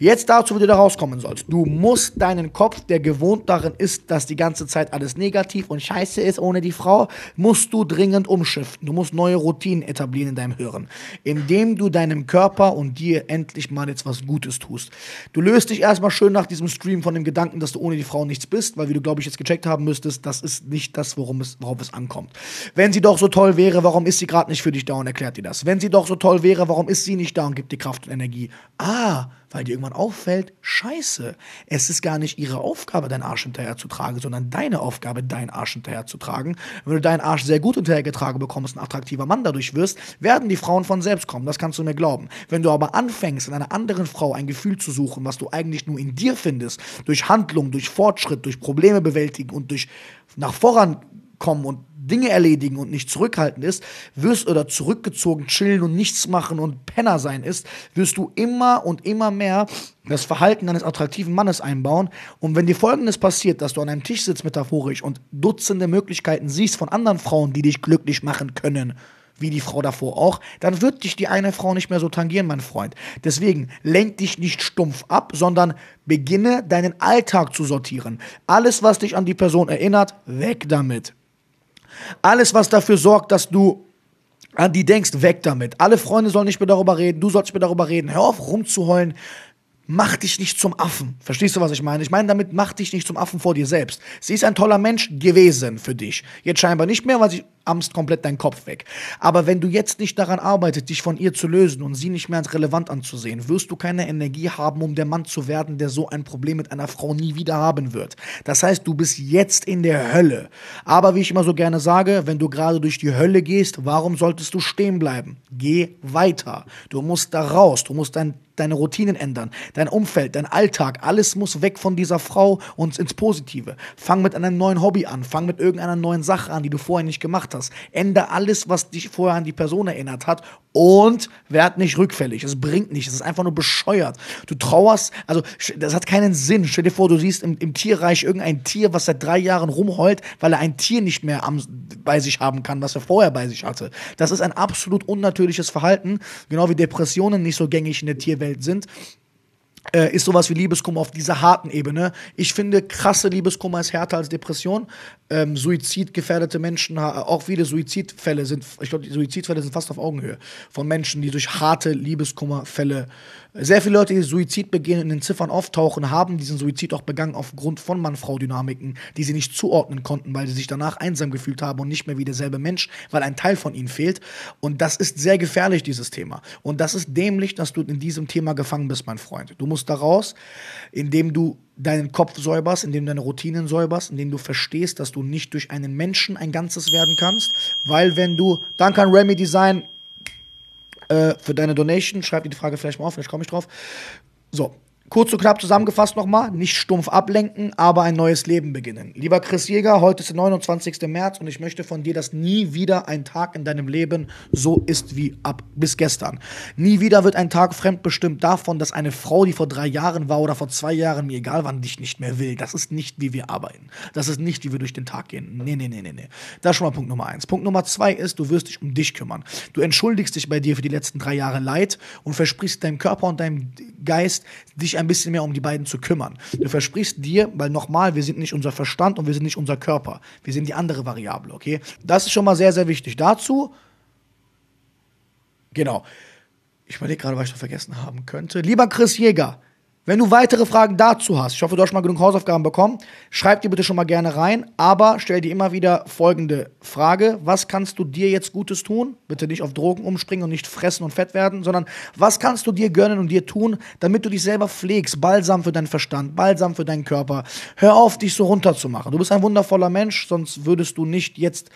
Jetzt dazu, wie du da rauskommen sollst. Du musst deinen Kopf, der gewohnt darin ist, dass die ganze Zeit alles negativ und scheiße ist ohne die Frau, musst du dringend umschiften. Du musst neue Routinen etablieren in deinem Hirn, indem du deinem Körper und dir endlich mal jetzt was Gutes tust. Du löst dich erstmal schön nach diesem Stream von dem Gedanken, dass du ohne die Frau nichts bist, weil wie du, glaube ich, jetzt gecheckt haben müsstest, das ist nicht das, worum es, worauf es ankommt. Wenn sie doch so toll wäre, warum ist sie gerade nicht für dich da und erklärt dir das? Wenn sie doch so toll wäre, warum ist sie nicht da und gibt dir Kraft und Energie? Ah, weil dir irgendwann auffällt, scheiße, es ist gar nicht ihre Aufgabe, deinen Arsch hinterher zu tragen, sondern deine Aufgabe, deinen Arsch hinterher zu tragen. Wenn du deinen Arsch sehr gut hinterhergetragen bekommst, ein attraktiver Mann dadurch wirst, werden die Frauen von selbst kommen, das kannst du mir glauben. Wenn du aber anfängst, in einer anderen Frau ein Gefühl zu suchen, was du eigentlich nur in dir findest, durch Handlung, durch Fortschritt, durch Probleme bewältigen und durch nach vorankommen und Dinge erledigen und nicht zurückhalten ist, wirst oder zurückgezogen chillen und nichts machen und Penner sein ist, wirst du immer und immer mehr das Verhalten eines attraktiven Mannes einbauen. Und wenn dir folgendes passiert, dass du an einem Tisch sitzt metaphorisch und Dutzende Möglichkeiten siehst von anderen Frauen, die dich glücklich machen können, wie die Frau davor auch, dann wird dich die eine Frau nicht mehr so tangieren, mein Freund. Deswegen lenk dich nicht stumpf ab, sondern beginne deinen Alltag zu sortieren. Alles, was dich an die Person erinnert, weg damit. Alles, was dafür sorgt, dass du an die denkst, weg damit. Alle Freunde sollen nicht mehr darüber reden, du sollst nicht mehr darüber reden. Hör auf rumzuheulen. Mach dich nicht zum Affen. Verstehst du, was ich meine? Ich meine damit, mach dich nicht zum Affen vor dir selbst. Sie ist ein toller Mensch gewesen für dich. Jetzt scheinbar nicht mehr, weil sie amst komplett deinen Kopf weg. Aber wenn du jetzt nicht daran arbeitest, dich von ihr zu lösen und sie nicht mehr als relevant anzusehen, wirst du keine Energie haben, um der Mann zu werden, der so ein Problem mit einer Frau nie wieder haben wird. Das heißt, du bist jetzt in der Hölle. Aber wie ich immer so gerne sage, wenn du gerade durch die Hölle gehst, warum solltest du stehen bleiben? Geh weiter. Du musst da raus. Du musst dein deine Routinen ändern, dein Umfeld, dein Alltag, alles muss weg von dieser Frau und ins Positive. Fang mit einem neuen Hobby an, fang mit irgendeiner neuen Sache an, die du vorher nicht gemacht hast. Ändere alles, was dich vorher an die Person erinnert hat und werd nicht rückfällig. Es bringt nichts. Es ist einfach nur bescheuert. Du trauerst, also das hat keinen Sinn. Stell dir vor, du siehst im, im Tierreich irgendein Tier, was seit drei Jahren rumheult, weil er ein Tier nicht mehr am, bei sich haben kann, was er vorher bei sich hatte. Das ist ein absolut unnatürliches Verhalten, genau wie Depressionen nicht so gängig in der Tierwelt sind äh, ist sowas wie Liebeskummer auf dieser harten Ebene. Ich finde, krasse Liebeskummer ist härter als Depression. Ähm, Suizidgefährdete Menschen, auch viele Suizidfälle sind, ich glaube, die Suizidfälle sind fast auf Augenhöhe von Menschen, die durch harte Liebeskummerfälle sehr viele Leute, die Suizid begehen, in den Ziffern auftauchen, haben diesen Suizid auch begangen aufgrund von Mann-Frau-Dynamiken, die sie nicht zuordnen konnten, weil sie sich danach einsam gefühlt haben und nicht mehr wie derselbe Mensch, weil ein Teil von ihnen fehlt. Und das ist sehr gefährlich, dieses Thema. Und das ist dämlich, dass du in diesem Thema gefangen bist, mein Freund. Du musst da raus, indem du deinen Kopf säuberst, indem du deine Routinen säuberst, indem du verstehst, dass du nicht durch einen Menschen ein Ganzes werden kannst, weil wenn du, dann kann Remy Design äh, für deine Donation. Schreib die Frage vielleicht mal auf, vielleicht komme ich drauf. So, Kurz und knapp zusammengefasst nochmal, nicht stumpf ablenken, aber ein neues Leben beginnen. Lieber Chris Jäger, heute ist der 29. März und ich möchte von dir, dass nie wieder ein Tag in deinem Leben so ist wie ab bis gestern. Nie wieder wird ein Tag fremdbestimmt davon, dass eine Frau, die vor drei Jahren war oder vor zwei Jahren, mir egal wann, dich nicht mehr will. Das ist nicht, wie wir arbeiten. Das ist nicht, wie wir durch den Tag gehen. Nee, nee, nee, nee, nee. Das ist schon mal Punkt Nummer eins. Punkt Nummer zwei ist, du wirst dich um dich kümmern. Du entschuldigst dich bei dir für die letzten drei Jahre Leid und versprichst deinem Körper und deinem Geist, dich ein bisschen mehr um die beiden zu kümmern. Du versprichst dir, weil nochmal, wir sind nicht unser Verstand und wir sind nicht unser Körper. Wir sind die andere Variable, okay? Das ist schon mal sehr, sehr wichtig. Dazu, genau. Ich überlege gerade, was ich noch vergessen haben könnte. Lieber Chris Jäger, wenn du weitere Fragen dazu hast, ich hoffe, du hast schon mal genug Hausaufgaben bekommen, schreib die bitte schon mal gerne rein, aber stell dir immer wieder folgende Frage. Was kannst du dir jetzt Gutes tun? Bitte nicht auf Drogen umspringen und nicht fressen und fett werden, sondern was kannst du dir gönnen und dir tun, damit du dich selber pflegst? Balsam für deinen Verstand, Balsam für deinen Körper. Hör auf, dich so runterzumachen. Du bist ein wundervoller Mensch, sonst würdest du nicht jetzt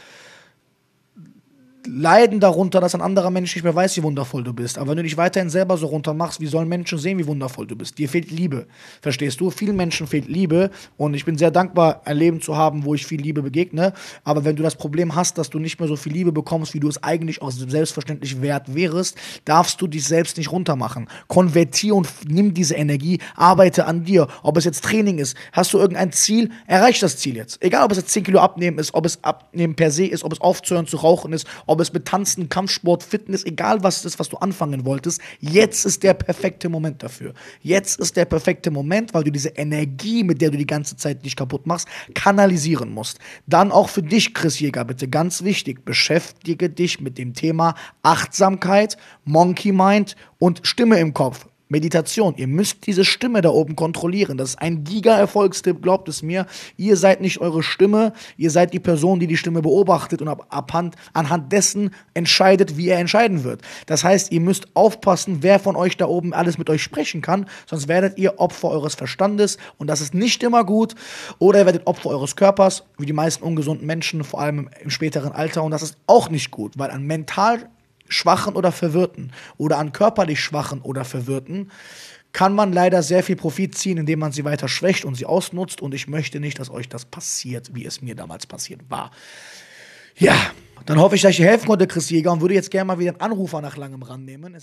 leiden darunter, dass ein anderer Mensch nicht mehr weiß, wie wundervoll du bist. Aber wenn du dich weiterhin selber so runter machst, wie sollen Menschen sehen, wie wundervoll du bist? Dir fehlt Liebe. Verstehst du? Vielen Menschen fehlt Liebe und ich bin sehr dankbar, ein Leben zu haben, wo ich viel Liebe begegne. Aber wenn du das Problem hast, dass du nicht mehr so viel Liebe bekommst, wie du es eigentlich auch selbstverständlich wert wärst, darfst du dich selbst nicht runtermachen. Konvertier und nimm diese Energie, arbeite an dir. Ob es jetzt Training ist, hast du irgendein Ziel, erreich das Ziel jetzt. Egal, ob es jetzt 10 Kilo abnehmen ist, ob es abnehmen per se ist, ob es aufzuhören zu rauchen ist, ob ob es mit Tanzen, Kampfsport, Fitness, egal was es ist, was du anfangen wolltest, jetzt ist der perfekte Moment dafür. Jetzt ist der perfekte Moment, weil du diese Energie, mit der du die ganze Zeit dich kaputt machst, kanalisieren musst. Dann auch für dich, Chris Jäger, bitte ganz wichtig, beschäftige dich mit dem Thema Achtsamkeit, Monkey Mind und Stimme im Kopf. Meditation. Ihr müsst diese Stimme da oben kontrollieren. Das ist ein Giga-Erfolgstipp, glaubt es mir. Ihr seid nicht eure Stimme, ihr seid die Person, die die Stimme beobachtet und ab, abhand, anhand dessen entscheidet, wie er entscheiden wird. Das heißt, ihr müsst aufpassen, wer von euch da oben alles mit euch sprechen kann, sonst werdet ihr Opfer eures Verstandes und das ist nicht immer gut. Oder ihr werdet Opfer eures Körpers, wie die meisten ungesunden Menschen, vor allem im späteren Alter und das ist auch nicht gut, weil ein mental Schwachen oder Verwirrten oder an körperlich Schwachen oder Verwirrten kann man leider sehr viel Profit ziehen, indem man sie weiter schwächt und sie ausnutzt. Und ich möchte nicht, dass euch das passiert, wie es mir damals passiert war. Ja, dann hoffe ich, dass ich dir helfen konnte, Chris Jäger, und würde jetzt gerne mal wieder einen Anrufer nach langem rannehmen.